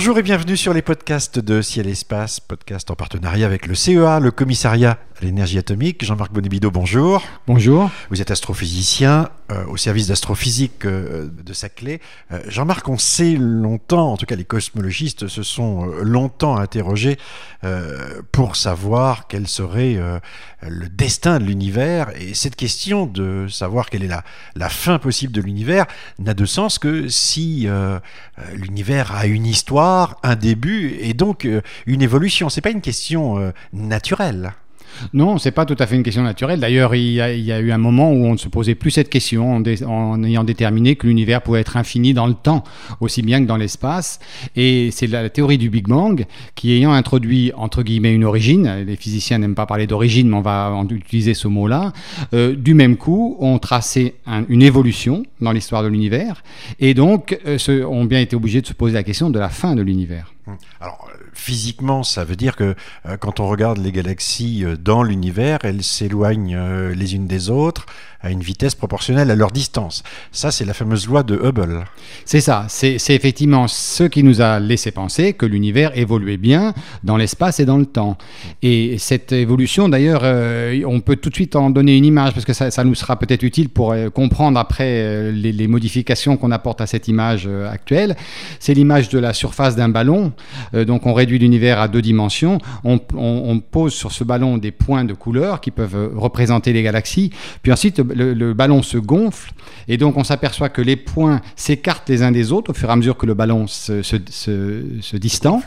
Bonjour et bienvenue sur les podcasts de Ciel Espace, podcast en partenariat avec le CEA, le commissariat à l'énergie atomique. Jean-Marc Bonibido, bonjour. Bonjour. Vous êtes astrophysicien au service d'astrophysique euh, de Saclay. Euh, Jean-Marc, on sait longtemps, en tout cas les cosmologistes se sont euh, longtemps interrogés euh, pour savoir quel serait euh, le destin de l'univers. Et cette question de savoir quelle est la, la fin possible de l'univers n'a de sens que si euh, euh, l'univers a une histoire, un début et donc euh, une évolution. C'est pas une question euh, naturelle. Non, c'est pas tout à fait une question naturelle. D'ailleurs, il, y a- eu un moment où on ne se posait plus cette question en, ayant déterminé que l'univers pouvait être infini dans le temps, aussi bien que dans l'espace. Et c'est la théorie du Big Bang qui, ayant introduit entre guillemets une origine, les physiciens n'aiment pas parler d'origine, mais on va utiliser ce mot-là, euh, du même coup, ont tracé un- une évolution dans l'histoire de l'univers, et donc euh, ont bien été obligés de se poser la question de la fin de l'univers. Alors, euh, physiquement, ça veut dire que euh, quand on regarde les galaxies euh, dans l'univers, elles s'éloignent les unes des autres à une vitesse proportionnelle à leur distance. Ça, c'est la fameuse loi de Hubble. C'est ça, c'est effectivement ce qui nous a laissé penser que l'univers évoluait bien dans l'espace et dans le temps. Et cette évolution, d'ailleurs, on peut tout de suite en donner une image, parce que ça, nous sera peut-être utile pour comprendre après les, modifications qu'on apporte à cette image actuelle. C'est l'image de la surface d'un ballon. Euh, donc on réduit l'univers à deux dimensions. On, on- on pose sur ce ballon des points de couleur qui peuvent euh, représenter les galaxies. Puis ensuite, le, le ballon se gonfle et donc on s'aperçoit que les points s'écartent les uns des autres au fur et à mesure que le ballon se, se, se- se distend.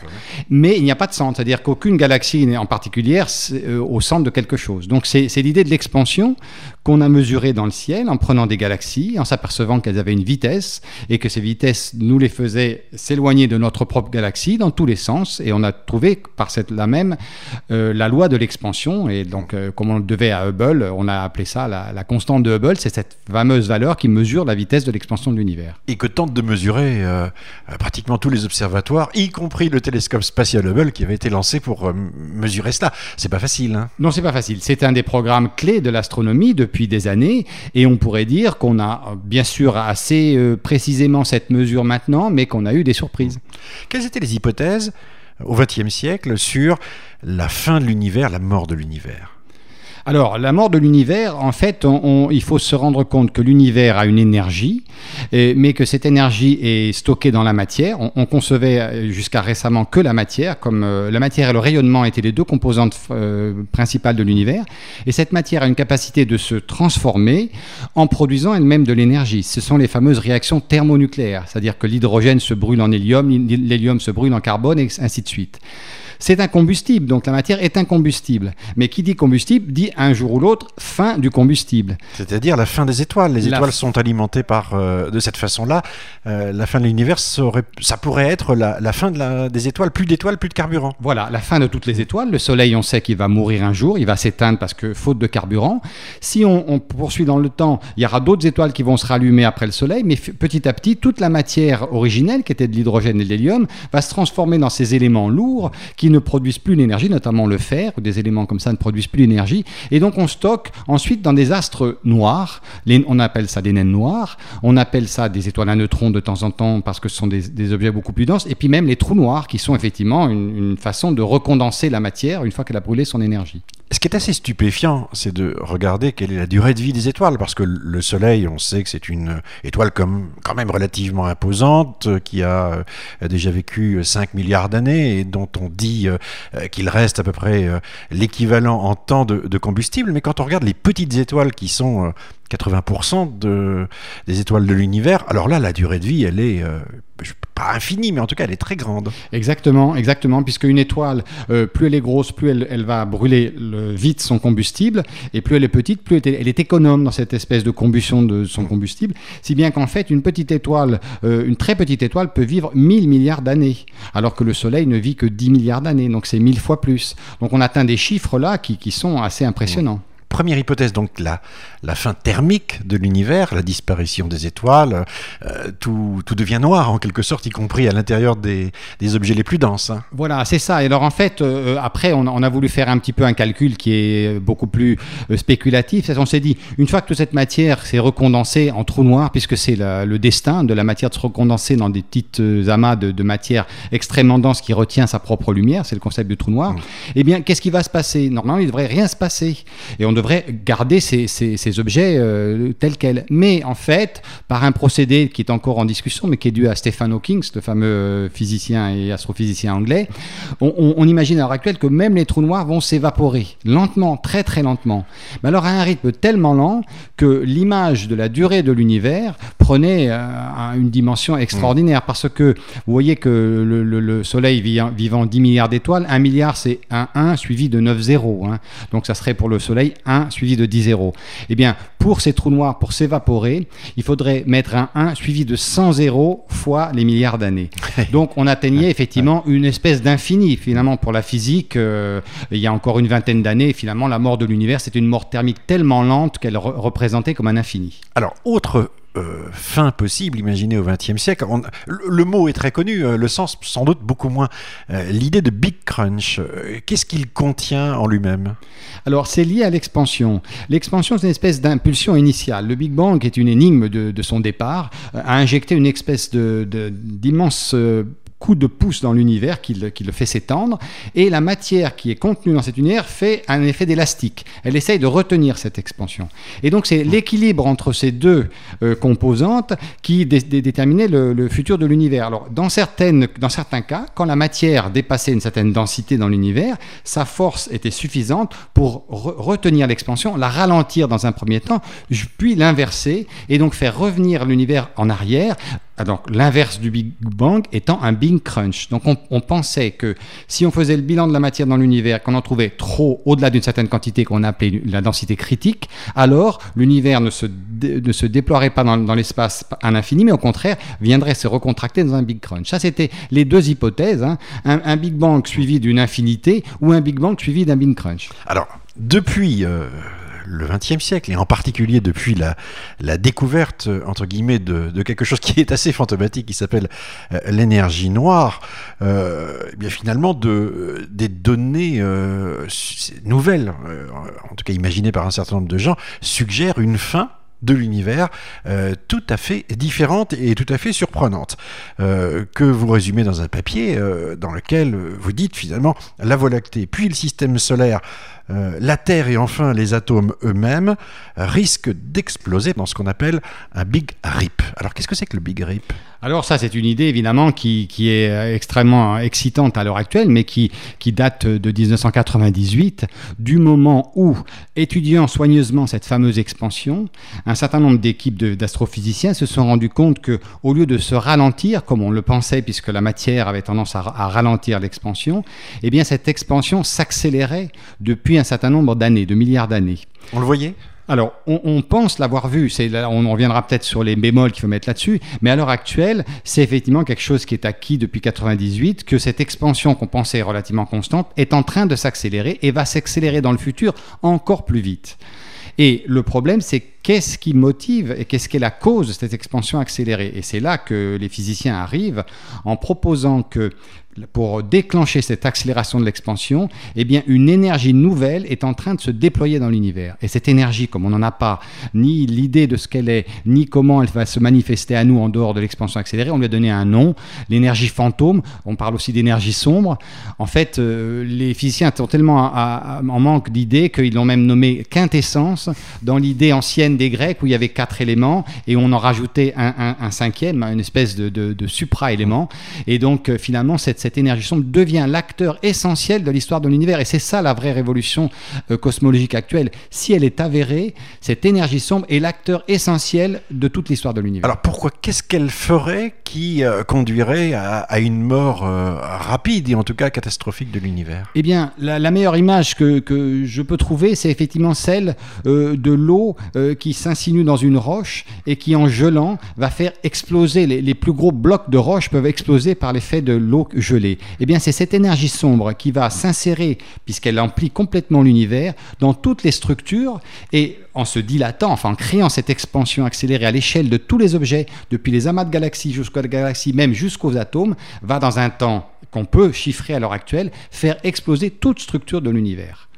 Mais il n'y a pas de centre, c'est-à-dire qu'aucune galaxie n'est en particulier euh, au centre de quelque chose. Donc c'est l'idée de l'expansion qu'on a mesurée dans le ciel en prenant des galaxies, en s'apercevant qu'elles avaient une vitesse et que ces vitesses nous les faisaient s'éloigner de notre propre galaxie dans tous les sens. Et on a trouvé par cette là même euh, la loi de l'expansion. Et donc, euh, comme on le devait à Hubble, on a appelé ça la, la constante de Hubble. C'est cette fameuse valeur qui mesure la vitesse de l'expansion de l'univers. Et que tentent de mesurer euh, pratiquement tous les observatoires, y compris le télescope spatial Hubble qui avait été lancé pour mesurer cela. C'est pas facile. Hein Non, c'est pas facile. C'est un des programmes clés de l'astronomie depuis des années, et on pourrait dire qu'on a euh, bien sûr assez euh, précisément cette mesure maintenant, mais qu'on a eu des surprises. Quelles étaient les hypothèses euh, au XXe siècle sur la fin de l'univers, la mort de l'univers? Alors, la mort de l'univers, en fait, il faut se rendre compte que l'univers a une énergie, mais que cette énergie est stockée dans la matière. On, on concevait euh, jusqu'à récemment que la matière, comme euh, la matière et le rayonnement étaient les deux composantes euh, principales de l'univers. Et cette matière a une capacité de se transformer en produisant elle-même de l'énergie. Ce sont les fameuses réactions thermonucléaires, c'est-à-dire que l'hydrogène se brûle en hélium, l'hélium se brûle en carbone, et ainsi de suite. C'est un combustible, donc la matière est un combustible. Mais qui dit combustible dit un jour ou l'autre fin du combustible. C'est-à-dire la fin des étoiles. Les La étoiles f- sont alimentées par euh, de cette façon-là. Euh, la fin de l'univers, ça, pourrait être la, la fin de la- des étoiles. Plus d'étoiles, plus de carburant. Voilà, la fin de toutes les étoiles. Le Soleil, on sait qu'il va mourir un jour, il va s'éteindre parce que faute de carburant. Si on, on poursuit dans le temps, il y aura d'autres étoiles qui vont se rallumer après le Soleil, mais petit à petit, toute la matière originelle, qui était de l'hydrogène et de l'hélium, va se transformer dans ces éléments lourds qui ne produisent plus l'énergie, notamment le fer, ou des éléments comme ça ne produisent plus l'énergie. Et donc on stocke ensuite dans des astres noirs, on appelle ça des naines noires, on appelle ça des étoiles à neutrons de temps en temps parce que ce sont des, objets beaucoup plus denses, et puis même les trous noirs qui sont effectivement une façon de recondenser la matière une fois qu'elle a brûlé son énergie. Ce qui est assez stupéfiant, c'est de regarder quelle est la durée de vie des étoiles, parce que le Soleil, on sait que c'est une étoile comme, quand même relativement imposante, euh, qui a euh, déjà vécu 5 milliards d'années et dont on dit euh, euh, qu'il reste à peu près euh, l'équivalent en temps de, combustible. Mais quand on regarde les petites étoiles qui sont euh, 80% de, des étoiles de l'univers, alors là, la durée de vie, elle est euh, pas infinie, mais en tout cas, elle est très grande. Exactement, exactement, puisque une étoile, euh, plus elle est grosse, plus elle, elle va brûler le- vite son combustible, et plus elle est petite, plus elle est, elle est économe dans cette espèce de combustion de son combustible, si bien qu'en fait, une petite étoile, euh, une très petite étoile peut vivre 1000 milliards d'années, alors que le Soleil ne vit que 10 milliards d'années, donc c'est 1000 fois plus. Donc on atteint des chiffres là qui, qui sont assez impressionnants. Première hypothèse, donc la, la fin thermique de l'univers, la disparition des étoiles, euh, tout, tout, devient noir en quelque sorte, y compris à l'intérieur des, des, objets les plus denses. Hein. Voilà, c'est ça. Et alors en fait, euh, après, on, on, a voulu faire un petit peu un calcul qui est beaucoup plus euh, spéculatif. On s'est dit, une fois que toute cette matière s'est recondensée en trou noir, puisque c'est le destin de la matière de se recondenser dans des petites amas de, de matière extrêmement dense qui retient sa propre lumière, c'est le concept du trou noir, mmh. eh bien, qu'est-ce qui va se passer? Normalement, il ne devrait rien se passer. Et on devrait garder ces, ces, ces objets euh, tels quels. Mais en fait, par un procédé qui est encore en discussion, mais qui est dû à Stephen Hawking, le fameux euh, physicien et astrophysicien anglais, on, on, on, imagine à l'heure actuelle que même les trous noirs vont s'évaporer, lentement, très très lentement. Mais alors à un rythme tellement lent que l'image de la durée de l'univers prenait euh, une dimension extraordinaire. Mmh. Parce que vous voyez que le, le, le Soleil vivant 10 milliards d'étoiles, 1 milliard c'est un 1 suivi de 9 zéros. Hein. Donc ça serait pour le Soleil 1 suivi de 10 zéros. Eh bien, pour ces trous noirs, pour s'évaporer, il faudrait mettre un 1 suivi de 100 zéros fois les milliards d'années. Donc on atteignait effectivement une espèce d'infini. Finalement, pour la physique, euh, il y a encore une vingtaine d'années, finalement, la mort de l'univers, c'est une mort thermique tellement lente qu'elle re représentait comme un infini. Alors, autre euh, fin possible imaginée au XXe siècle. On, le, mot est très connu, euh, le sens sans doute beaucoup moins. Euh, L'idée de Big Crunch, qu'est-ce qu'il contient en lui-même? Alors c'est lié à l'expansion. L'expansion c'est une espèce d'impulsion initiale. Le Big Bang est une énigme de, de son départ, a injecté une espèce d'immense coup de pouce dans l'univers qui le, fait s'étendre, et la matière qui est contenue dans cet univers fait un effet d'élastique. Elle essaye de retenir cette expansion. Et donc c'est l'équilibre entre ces deux euh, composantes qui dé dé déterminait le, futur de l'univers. Alors dans, certaines, dans certains cas, quand la matière dépassait une certaine densité dans l'univers, sa force était suffisante pour re retenir l'expansion, la ralentir dans un premier temps, puis l'inverser, et donc faire revenir l'univers en arrière donc l'inverse du Big Bang étant un Big Crunch. Donc on, pensait que si on faisait le bilan de la matière dans l'univers, qu'on en trouvait trop au-delà d'une certaine quantité qu'on appelait la densité critique, alors l'univers ne se, ne se déploierait pas dans, l'espace à l'infini, mais au contraire viendrait se recontracter dans un Big Crunch. Ça, c'était les deux hypothèses, hein, un, un, Big Bang suivi d'une infinité ou un Big Bang suivi d'un Big Crunch. Alors, depuis... Euh le XXe siècle, et en particulier depuis la, la découverte, entre guillemets, de, de, quelque chose qui est assez fantomatique, qui s'appelle euh, l'énergie noire, euh, et bien finalement, de, des données euh, nouvelles, euh, en tout cas imaginées par un certain nombre de gens, suggèrent une fin de l'univers euh, tout à fait différente et tout à fait surprenante euh, que vous résumez dans un papier euh, dans lequel vous dites finalement la Voie lactée puis le système solaire la Terre et enfin les atomes eux-mêmes risquent d'exploser dans ce qu'on appelle un Big Rip. Alors qu'est-ce que c'est que le Big Rip? Alors ça c'est une idée évidemment qui, qui est extrêmement excitante à l'heure actuelle mais qui, qui date de 1998 du moment où étudiant soigneusement cette fameuse expansion certain nombre d'équipes d'astrophysiciens se sont rendus compte que au lieu de se ralentir comme on le pensait puisque la matière avait tendance à, à ralentir l'expansion eh bien cette expansion s'accélérait depuis un certain nombre d'années, de milliards d'années. On le voyait? Alors, on, on pense l'avoir vu, là, on reviendra peut-être sur les bémols qu'il faut mettre là-dessus, mais à l'heure actuelle, c'est effectivement quelque chose qui est acquis depuis 98, que cette expansion qu'on pensait relativement constante est en train de s'accélérer et va s'accélérer dans le futur encore plus vite. Et le problème, c'est qu'est-ce qui motive et qu'est-ce qui est la cause de cette expansion accélérée. Et c'est là que les physiciens arrivent en proposant que pour déclencher cette accélération de l'expansion, eh bien une énergie nouvelle est en train de se déployer dans l'univers. Et cette énergie, comme on n'en a pas ni l'idée de ce qu'elle est, ni comment elle va se manifester à nous en dehors de l'expansion accélérée, on lui a donné un nom, l'énergie fantôme. On parle aussi d'énergie sombre. En fait, euh, les physiciens sont tellement en manque d'idées qu'ils l'ont même nommé quintessence dans l'idée ancienne des Grecs où il y avait quatre éléments et on en rajoutait un, un, un cinquième, une espèce de, de, de supra-élément. Et donc euh, finalement, cette cette énergie sombre devient l'acteur essentiel de l'histoire de l'univers. Et c'est ça la vraie révolution euh, cosmologique actuelle. Si elle est avérée, cette énergie sombre est l'acteur essentiel de toute l'histoire de l'univers. Alors pourquoi Qu'est-ce qu'elle ferait qui euh, conduirait à, à, une mort euh, rapide et en tout cas catastrophique de l'univers? Eh bien, la, la, meilleure image que, que, je peux trouver, c'est effectivement celle euh, de l'eau qui s'insinue dans une roche et qui, en gelant, va faire exploser. Les, plus gros blocs de roche peuvent exploser par l'effet de l'eau gelée. Eh bien, c'est cette énergie sombre qui va s'insérer, puisqu'elle emplit complètement l'univers, dans toutes les structures et en se dilatant, enfin en créant cette expansion accélérée à l'échelle de tous les objets, depuis les amas de galaxies jusqu'aux galaxies, même jusqu'aux atomes, va dans un temps qu'on peut chiffrer à l'heure actuelle, faire exploser toute structure de l'univers.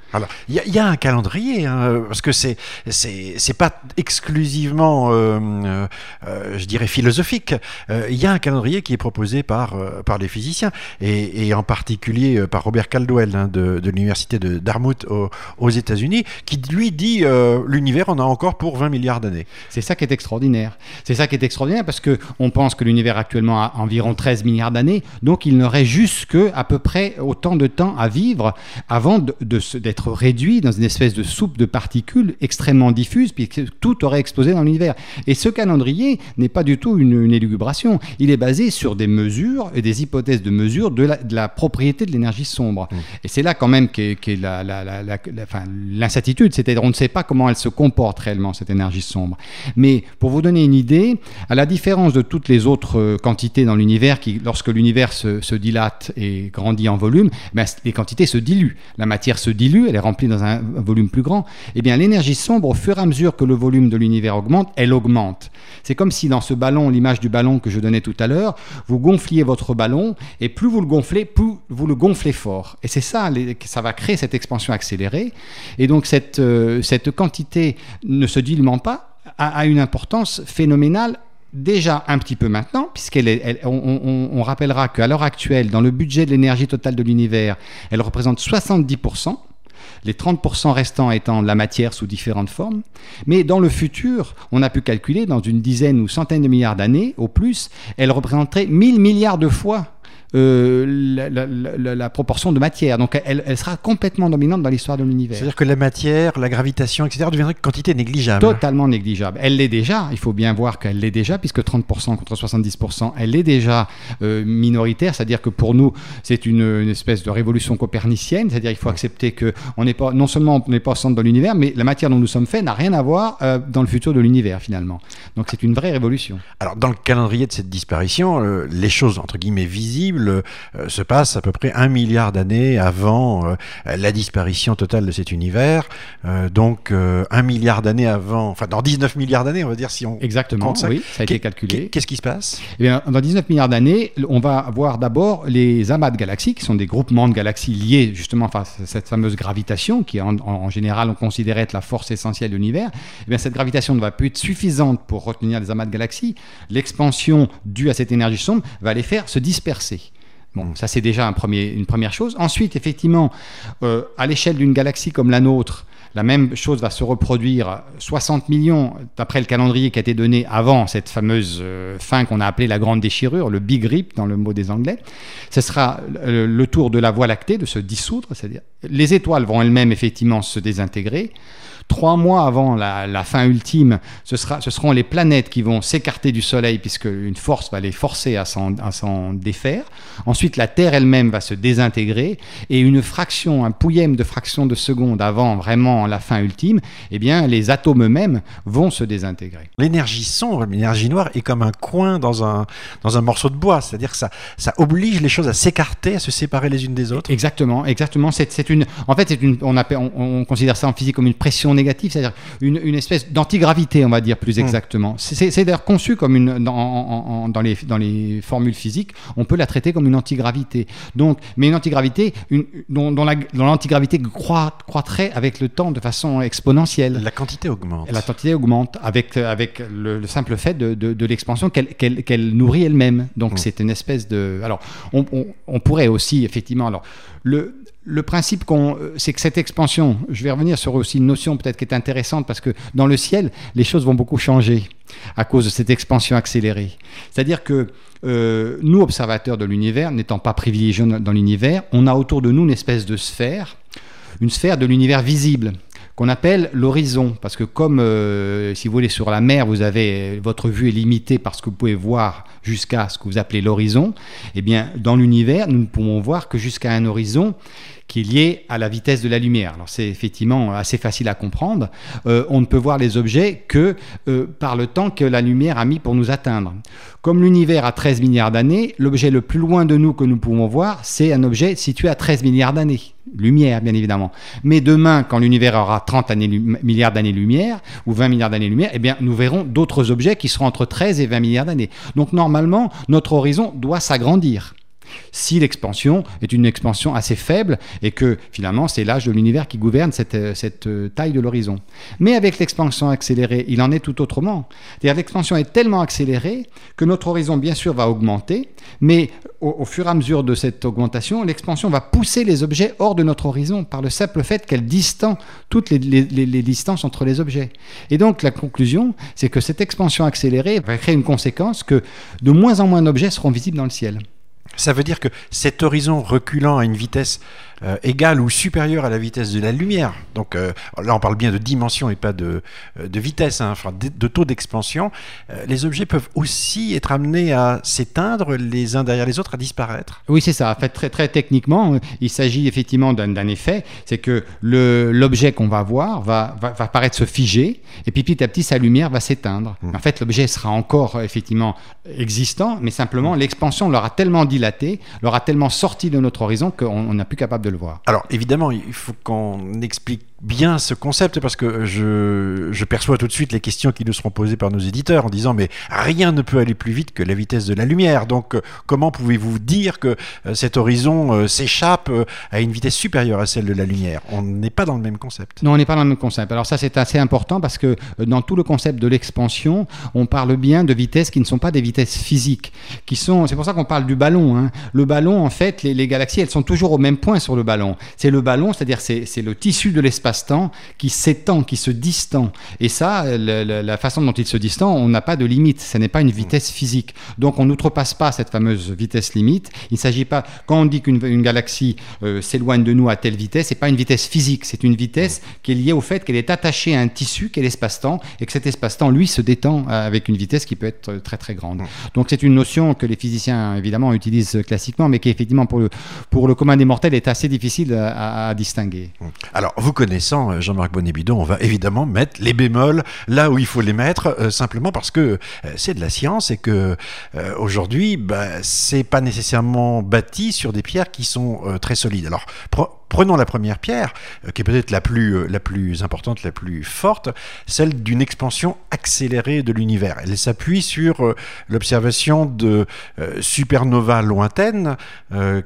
Il y, a un calendrier, hein, parce que c'est c'est pas exclusivement, euh, euh, euh, je dirais, philosophique. Il y a un calendrier qui est proposé par par les physiciens et, et, en particulier par Robert Caldwell hein, de, de l'université de Dartmouth aux, États-Unis, qui lui dit l'univers en a encore pour 20 milliards d'années. C'est ça qui est extraordinaire. C'est ça qui est extraordinaire parce que on pense que l'univers actuellement a environ 13 milliards d'années, donc il n'aurait juste que à peu près autant de temps à vivre avant de, d'être réduit dans une espèce de soupe de particules extrêmement diffuse, puisque tout aurait explosé dans l'univers. Et ce calendrier n'est pas du tout une, une, élugubration. Il est basé sur des mesures et des hypothèses de mesure de la, de la propriété de l'énergie sombre. Mmh. Et c'est là quand même qu'est qu l'incertitude, c'est-à-dire on ne sait pas comment elle se comporte réellement, cette énergie sombre. Mais pour vous donner une idée, à la différence de toutes les autres euh, quantités dans l'univers, qui lorsque l'univers se, se, dilate et grandit en volume, ben, les quantités se diluent. La matière se dilue, elle est remplie dans un, volume plus grand. Eh bien, l'énergie sombre, au fur et à mesure que le volume de l'univers augmente, elle augmente. C'est comme si dans ce ballon, l'image du ballon que je donnais tout à l'heure, vous gonfliez votre ballon et plus vous le gonflez, plus vous le gonflez fort. Et c'est ça, ça va créer cette expansion accélérée. Et donc cette, euh, cette quantité ne se diluant pas, a, une importance phénoménale déjà un petit peu maintenant, puisqu'elle on, rappellera qu'à l'heure actuelle, dans le budget de l'énergie totale de l'univers, elle représente 70%, les 30% restants étant la matière sous différentes formes. Mais dans le futur, on a pu calculer, dans une dizaine ou centaine de milliards d'années, au plus, elle représenterait 1000 milliards de fois la, la, la, la, proportion de matière. Donc elle, elle sera complètement dominante dans l'histoire de l'univers. C'est-à-dire que la matière, la gravitation, etc., deviendrait une quantité négligeable. Totalement négligeable. Elle l'est déjà, il faut bien voir qu'elle l'est déjà, puisque 30% contre 70%, elle est déjà euh, minoritaire, c'est-à-dire que pour nous, c'est une, une, espèce de révolution copernicienne, c'est-à-dire qu'il faut accepter que on n'est pas, non seulement on n'est pas au centre de l'univers, mais la matière dont nous sommes faits n'a rien à voir euh, dans le futur de l'univers, finalement. Donc c'est une vraie révolution. Alors dans le calendrier de cette disparition, euh, les choses, entre guillemets, visibles, euh, se passe à peu près un milliard d'années avant euh, la disparition totale de cet univers. Euh, donc un milliard d'années avant, enfin dans 19 milliards d'années, on va dire si on exactement, compte ça. oui, ça a été calculé. Qu'est-ce qui se passe? Eh bien, dans 19 milliards d'années, on va voir d'abord les amas de galaxies, qui sont des groupements de galaxies liés justement à cette fameuse gravitation, qui en, en général on considère être la force essentielle de l'univers. Eh bien, cette gravitation ne va plus être suffisante pour retenir les amas de galaxies. L'expansion due à cette énergie sombre va les faire se disperser. Ça c'est déjà une première chose. Ensuite, effectivement, euh, à l'échelle d'une galaxie comme la nôtre, la même chose va se reproduire 60 millions, d'après le calendrier qui a été donné avant cette fameuse euh, fin qu'on a appelée la grande déchirure, le Big Rip dans le mot des Anglais. Ce sera le, le tour de la Voie lactée de se dissoudre, c'est-à-dire les étoiles vont elles-mêmes effectivement se désintégrer. Trois mois avant la, la fin ultime, ce, sera, ce, seront les planètes qui vont s'écarter du Soleil puisque une force va les forcer à s'en défaire. Ensuite, la Terre elle-même va se désintégrer et une fraction, un pouillème de fraction de seconde avant vraiment la fin ultime, eh bien, les atomes eux-mêmes vont se désintégrer. L'énergie sombre, l'énergie noire est comme un coin dans un, dans un morceau de bois, c'est-à-dire que ça, ça oblige les choses à s'écarter, à se séparer les unes des autres. Exactement, exactement. C'est une, en fait, c'est une, on, appelle, on, on considère ça en physique comme une pression négative, c'est-à-dire une, une, espèce d'antigravité, on va dire plus exactement. Mmh. C'est d'ailleurs conçu comme une dans, en, en, dans, les, dans les formules physiques, on peut la traiter comme une antigravité. Donc, mais une antigravité une, dont, dont l'antigravité croît, croîtrait avec le temps de façon exponentielle. La quantité augmente. La quantité augmente avec, avec le, le simple fait de, de, de l'expansion qu'elle qu qu nourrit elle-même. Donc mmh. c'est une espèce de. Alors on, on, on pourrait aussi effectivement alors le le principe qu'on, c'est que cette expansion, je vais revenir sur aussi une notion peut-être qui est intéressante parce que dans le ciel, les choses vont beaucoup changer à cause de cette expansion accélérée. C'est-à-dire que euh, nous, observateurs de l'univers, n'étant pas privilégiés dans l'univers, on a autour de nous une espèce de sphère, une sphère de l'univers visible qu'on appelle l'horizon. Parce que comme, si vous voulez, sur la mer, vous avez, votre vue est limitée parce que vous pouvez voir jusqu'à ce que vous appelez l'horizon, eh bien, dans l'univers, nous ne pouvons voir que jusqu'à un horizon qui est lié à la vitesse de la lumière. Alors c'est effectivement assez facile à comprendre. Euh, on ne peut voir les objets que euh, par le temps que la lumière a mis pour nous atteindre. Comme l'univers a 13 milliards d'années, l'objet le plus loin de nous que nous pouvons voir, c'est un objet situé à 13 milliards d'années. Lumière, bien évidemment. Mais demain, quand l'univers aura 30 milliards d'années-lumière, ou 20 milliards d'années-lumière, eh bien, nous verrons d'autres objets qui seront entre 13 et 20 milliards d'années. Donc, normalement, notre horizon doit s'agrandir si l'expansion est une expansion assez faible et que finalement c'est l'âge de l'univers qui gouverne cette, euh, euh, taille de l'horizon. Mais avec l'expansion accélérée, il en est tout autrement. L'expansion est tellement accélérée que notre horizon, bien sûr, va augmenter, mais au, fur et à mesure de cette augmentation, l'expansion va pousser les objets hors de notre horizon par le simple fait qu'elle distend toutes les, les distances entre les objets. Et donc la conclusion, c'est que cette expansion accélérée va créer une conséquence que de moins en moins d'objets seront visibles dans le ciel. Ça veut dire que cet horizon reculant à une vitesse euh, égale ou supérieure à la vitesse de la lumière. Donc euh, là, on parle bien de dimension et pas de, euh, de vitesse, hein, enfin de, taux d'expansion. les objets peuvent aussi être amenés à s'éteindre les uns derrière les autres, à disparaître. Oui, c'est ça. En fait, très, très techniquement, il s'agit effectivement d'un effet. C'est que l'objet qu'on va voir va, va, va, paraître se figer et puis petit à petit, sa lumière va s'éteindre. Mmh. En fait, l'objet sera encore effectivement existant, mais simplement mmh. l'expansion l'aura tellement dilaté, l'aura tellement sorti de notre horizon qu'on n'a plus capable Alors évidemment, il faut qu'on explique bien ce concept parce que je, je, perçois tout de suite les questions qui nous seront posées par nos éditeurs en disant mais rien ne peut aller plus vite que la vitesse de la lumière. Donc euh, comment pouvez-vous dire que euh, cet horizon euh, s'échappe à une vitesse supérieure à celle de la lumière? On n'est pas dans le même concept. Non, on n'est pas dans le même concept. Alors ça c'est assez important parce que dans tout le concept de l'expansion, on parle bien de vitesses qui ne sont pas des vitesses physiques, qui sont. C'est pour ça qu'on parle du ballon. Hein. Le ballon, en fait, les, galaxies, elles sont toujours au même point sur le ballon. C'est le ballon, c'est-à-dire c'est le tissu de l'espace temps qui s'étend, qui se distend. Et ça, la façon dont il se distend, on n'a pas de limite. Ce n'est pas une vitesse physique. Donc on n'outrepasse pas cette fameuse vitesse limite. Il ne s'agit pas, quand on dit qu'une galaxie euh, s'éloigne de nous à telle vitesse, c'est pas une vitesse physique. C'est une vitesse qui est liée au fait qu'elle est attachée à un tissu qui est l'espace-temps et que cet espace-temps, lui, se détend euh, avec une vitesse qui peut être très très grande. Donc c'est une notion que les physiciens, évidemment, utilisent classiquement, mais qui, effectivement, pour le, pour le commun des mortels, est assez difficile à, à distinguer. Alors, vous connaissez euh, Jean-Marc Bonnet-Bidon, on va évidemment mettre les bémols là où il faut les mettre, euh, simplement parce que euh, c'est de la science et que aujourd'hui, bah, c'est pas nécessairement bâti sur des pierres qui sont très solides. Alors, Prenons la première pierre, euh, qui est peut-être la plus, euh, la plus importante, la plus forte, celle d'une expansion accélérée de l'univers. Elle s'appuie sur euh, l'observation de supernovas lointaines,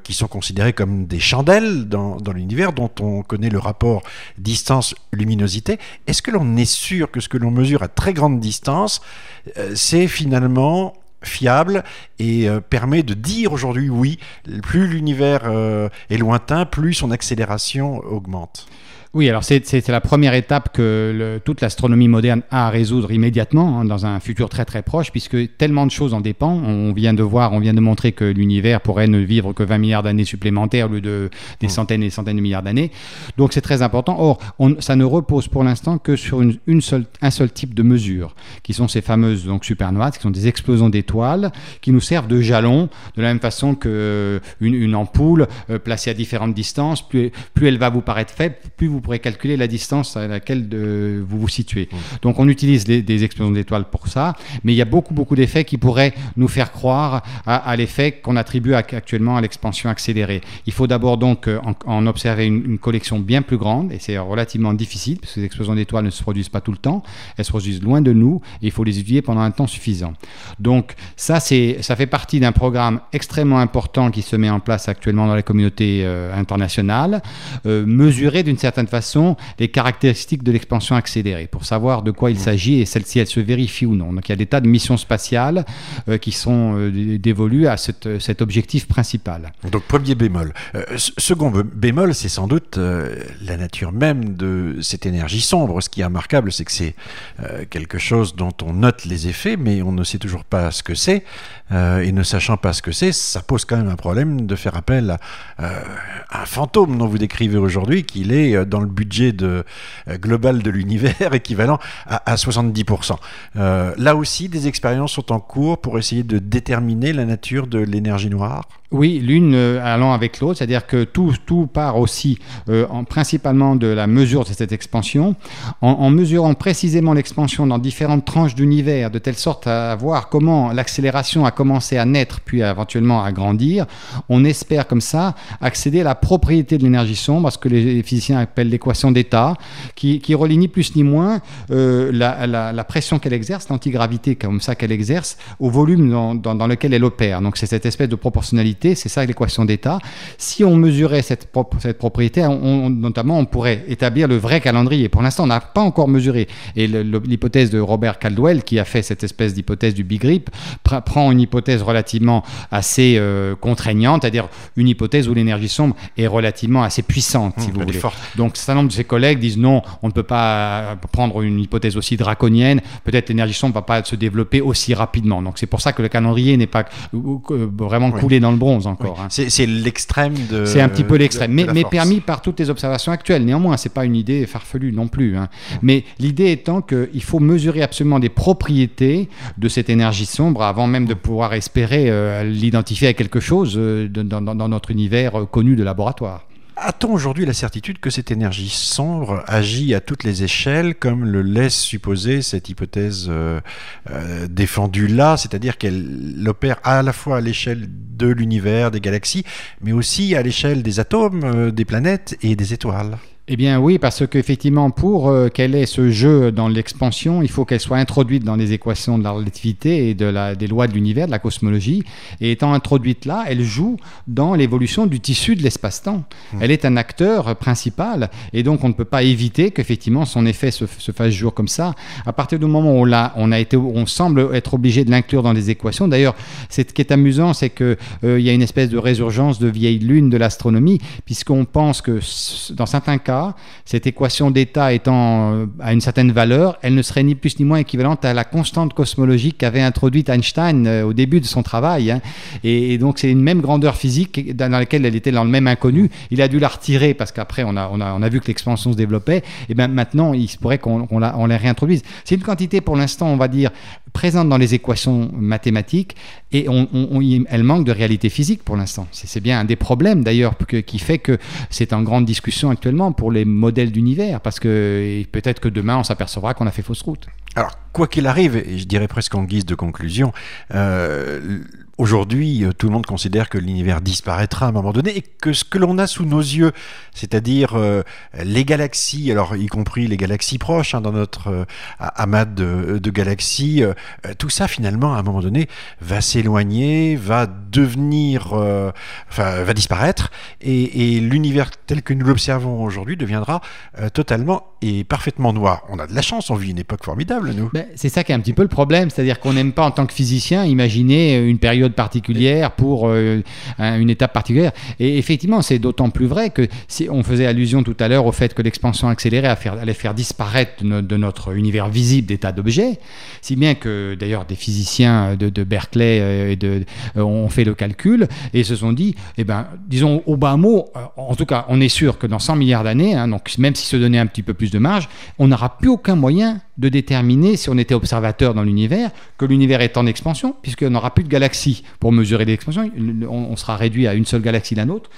qui sont considérées comme des chandelles dans, dans l'univers, dont on connaît le rapport distance-luminosité. Est-ce que l'on est sûr que ce que l'on mesure à très grande distance, c'est finalement fiable et euh, permet de dire aujourd'hui oui, plus l'univers euh, est lointain, plus son accélération augmente. Oui, alors c'est la première étape que le, toute l'astronomie moderne a à résoudre immédiatement hein, dans un futur très très proche, puisque tellement de choses en dépendent. On vient de voir, on vient de montrer que l'univers pourrait ne vivre que 20 milliards d'années supplémentaires au lieu de des mmh. centaines et des centaines de milliards d'années. Donc c'est très important. Or, on, ça ne repose pour l'instant que sur une, une, seule, un seul type de mesure, qui sont ces fameuses donc supernovas, qui sont des explosions d'étoiles, qui nous servent de jalon, de la même façon que une, une ampoule euh, placée à différentes distances. Plus, plus elle va vous paraître faible, plus vous vous pourrez calculer la distance à laquelle de, vous vous situez. Mmh. Donc on utilise des explosions d'étoiles pour ça, mais il y a beaucoup, beaucoup d'effets qui pourraient nous faire croire à, l'effet qu'on attribue actuellement à l'expansion accélérée. Il faut d'abord donc euh, en, observer une, collection bien plus grande, et c'est relativement difficile, parce que les explosions d'étoiles ne se produisent pas tout le temps, elles se produisent loin de nous, et il faut les étudier pendant un temps suffisant. Donc ça, ça fait partie d'un programme extrêmement important qui se met en place actuellement dans la communauté euh, internationale, euh, mesuré d'une certaine façon les caractéristiques de l'expansion accélérée pour savoir de quoi il s'agit et celle-ci elle se vérifie ou non. Donc il y a des tas de missions spatiales euh, qui sont euh, dévolues à cet objectif principal. Donc premier bémol. Euh, second bémol, c'est sans doute la nature même de cette énergie sombre. Ce qui est remarquable, c'est que c'est quelque chose dont on note les effets, mais on ne sait toujours pas ce que c'est. et ne sachant pas ce que c'est, ça pose quand même un problème de faire appel à un fantôme dont vous décrivez aujourd'hui, qu'il est dans le budget de, global de l'univers, équivalent à, 70%. là aussi, des expériences sont en cours pour essayer de déterminer la nature de l'énergie noire? Oui, l'une euh, allant avec l'autre, c'est-à-dire que tout, tout part aussi euh, en, principalement de la mesure de cette expansion, en, mesurant précisément l'expansion dans différentes tranches d'univers, de telle sorte à voir comment l'accélération a commencé à naître, puis éventuellement à grandir. On espère comme ça accéder à la propriété de l'énergie sombre, ce que les physiciens appellent l'équation d'état, qui, qui relie ni plus ni moins euh, la, la, pression qu'elle exerce, l'antigravité comme ça qu'elle exerce, au volume dans, dans, dans lequel elle opère. Donc c'est cette espèce de proportionnalité c'est ça l'équation d'état. Si on mesurait cette, cette propriété, notamment, on pourrait établir le vrai calendrier. Pour l'instant, on n'a pas encore mesuré. Et l'hypothèse de Robert Caldwell, qui a fait cette espèce d'hypothèse du big rip, prend une hypothèse relativement assez euh, contraignante, c'est-à-dire une hypothèse où l'énergie sombre est relativement assez puissante, si mmh, vous voulez. Donc, certain nombre de ses collègues disent non, on ne peut pas prendre une hypothèse aussi draconienne. Peut-être l'énergie sombre ne va pas se développer aussi rapidement. Donc, c'est pour ça que le calendrier n'est pas vraiment coulé dans le bronze encore. Hein. C'est l'extrême de. C'est un petit peu l'extrême, mais, mais permis par toutes les observations actuelles. Néanmoins, c'est pas une idée farfelue non plus. Hein. Mais l'idée étant qu'il faut mesurer absolument des propriétés de cette énergie sombre avant même de pouvoir espérer euh, l'identifier à quelque chose euh, dans, dans, notre univers euh, connu de laboratoire. A-t-on aujourd'hui la certitude que cette énergie sombre agit à toutes les échelles, comme le laisse supposer cette hypothèse euh, euh, défendue là, c'est-à-dire qu'elle opère à la fois à l'échelle de l'univers, des galaxies, mais aussi à l'échelle des atomes, euh, des planètes et des étoiles? Eh bien oui, parce qu'effectivement, pour euh, qu'elle ait ce jeu dans l'expansion, il faut qu'elle soit introduite dans les équations de la relativité et de la, des lois de l'univers, de la cosmologie. Et étant introduite là, elle joue dans l'évolution du tissu de l'espace-temps. Mmh. Elle est un acteur principal, et donc on ne peut pas éviter qu'effectivement son effet se, fasse jour comme ça. À partir du moment où on, a, on, a été, on semble être obligé de l'inclure dans les équations. D'ailleurs, ce qui est amusant, c'est qu'il euh, y a une espèce de résurgence de vieille lune de l'astronomie, puisqu'on pense que dans certains cas, cette équation d'état étant euh, à une certaine valeur, elle ne serait ni plus ni moins équivalente à la constante cosmologique qu'avait introduite Einstein euh, au début de son travail. Hein. Et, donc c'est une même grandeur physique dans laquelle elle était dans le même inconnu. Il a dû la retirer parce qu'après on a, on, a, on a vu que l'expansion se développait. Et bien maintenant, il se pourrait qu'on on la, on la réintroduise. C'est une quantité pour l'instant, on va dire, présente dans les équations mathématiques et elle manque de réalité physique pour l'instant. C'est bien un des problèmes d'ailleurs qui fait que c'est en grande discussion actuellement pour les modèles d'univers parce que peut-être que demain on s'apercevra qu'on a fait fausse route. Alors, quoi qu'il arrive, et je dirais presque en guise de conclusion, euh, Aujourd'hui, euh, tout le monde considère que l'univers disparaîtra à un moment donné et que ce que l'on a sous nos yeux, c'est-à-dire euh, les galaxies, alors y compris les galaxies proches hein, dans notre euh, amas de, galaxies, tout ça finalement à un moment donné va s'éloigner, va devenir, enfin va disparaître et, l'univers tel que nous l'observons aujourd'hui deviendra totalement et parfaitement noir. On a de la chance, on vit une époque formidable, nous. Ben, c'est ça qui est un petit peu le problème, c'est-à-dire qu'on n'aime pas en tant que physicien imaginer une période particulière pour euh, une étape particulière. Et effectivement, c'est d'autant plus vrai que si on faisait allusion tout à l'heure au fait que l'expansion accélérée allait faire disparaître de, notre univers visible des tas d'objets, si bien que d'ailleurs des physiciens de, Berkeley euh, euh, ont fait le calcul et se sont dit, eh ben, disons au bas mot, en tout cas, on est sûr que dans 100 milliards d'années, hein, donc même si se donnait un petit peu plus de marge, on n'aura plus aucun moyen de déterminer, si on était observateur dans l'univers, que l'univers est en expansion, puisqu'on n'aura plus de galaxies. Pour mesurer l'expansion, on, sera réduit à une seule galaxie d'un autre,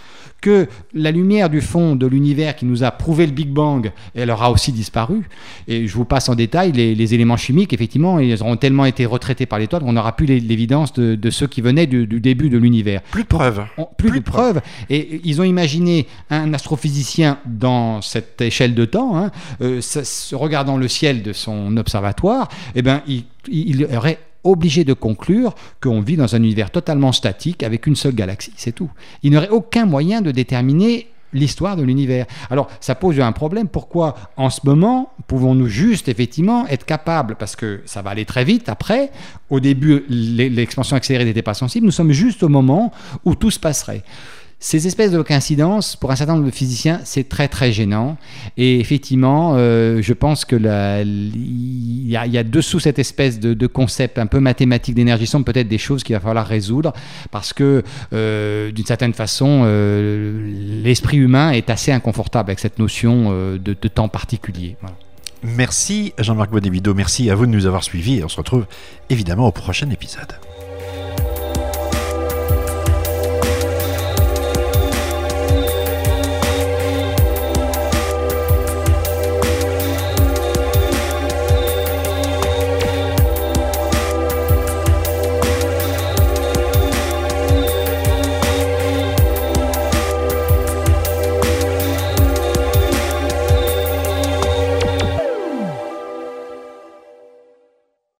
que la lumière du fond de l'univers qui nous a prouvé le Big Bang, elle aura aussi disparu. Et je vous passe en détail les, éléments chimiques, effectivement, ils auront tellement été retraités par l'étoile qu'on n'aura plus l'évidence de, ceux qui venaient du, début de l'univers. Plus de preuves. plus, de preuves. Et ils ont imaginé un astrophysicien dans cette échelle de temps, hein, euh, regardant le ciel de son observatoire, eh ben, il, il aurait obligé de conclure qu'on vit dans un univers totalement statique avec une seule galaxie, c'est tout. Il n'y aurait aucun moyen de déterminer l'histoire de l'univers. Alors ça pose un problème. Pourquoi en ce moment pouvons-nous juste effectivement être capables, parce que ça va aller très vite après, au début l'expansion accélérée n'était pas sensible, nous sommes juste au moment où tout se passerait. Ces espèces de coïncidences, pour un certain nombre de physiciens, c'est très très gênant. Et effectivement, euh, je pense que il y, a dessous cette espèce de, concept un peu mathématique d'énergie sombre peut-être des choses qu'il va falloir résoudre parce que euh, d'une certaine façon, euh, l'esprit humain est assez inconfortable avec cette notion de, temps particulier. Merci Jean-Marc Bodebido, merci à vous de nous avoir suivis et on se retrouve évidemment au prochain épisode.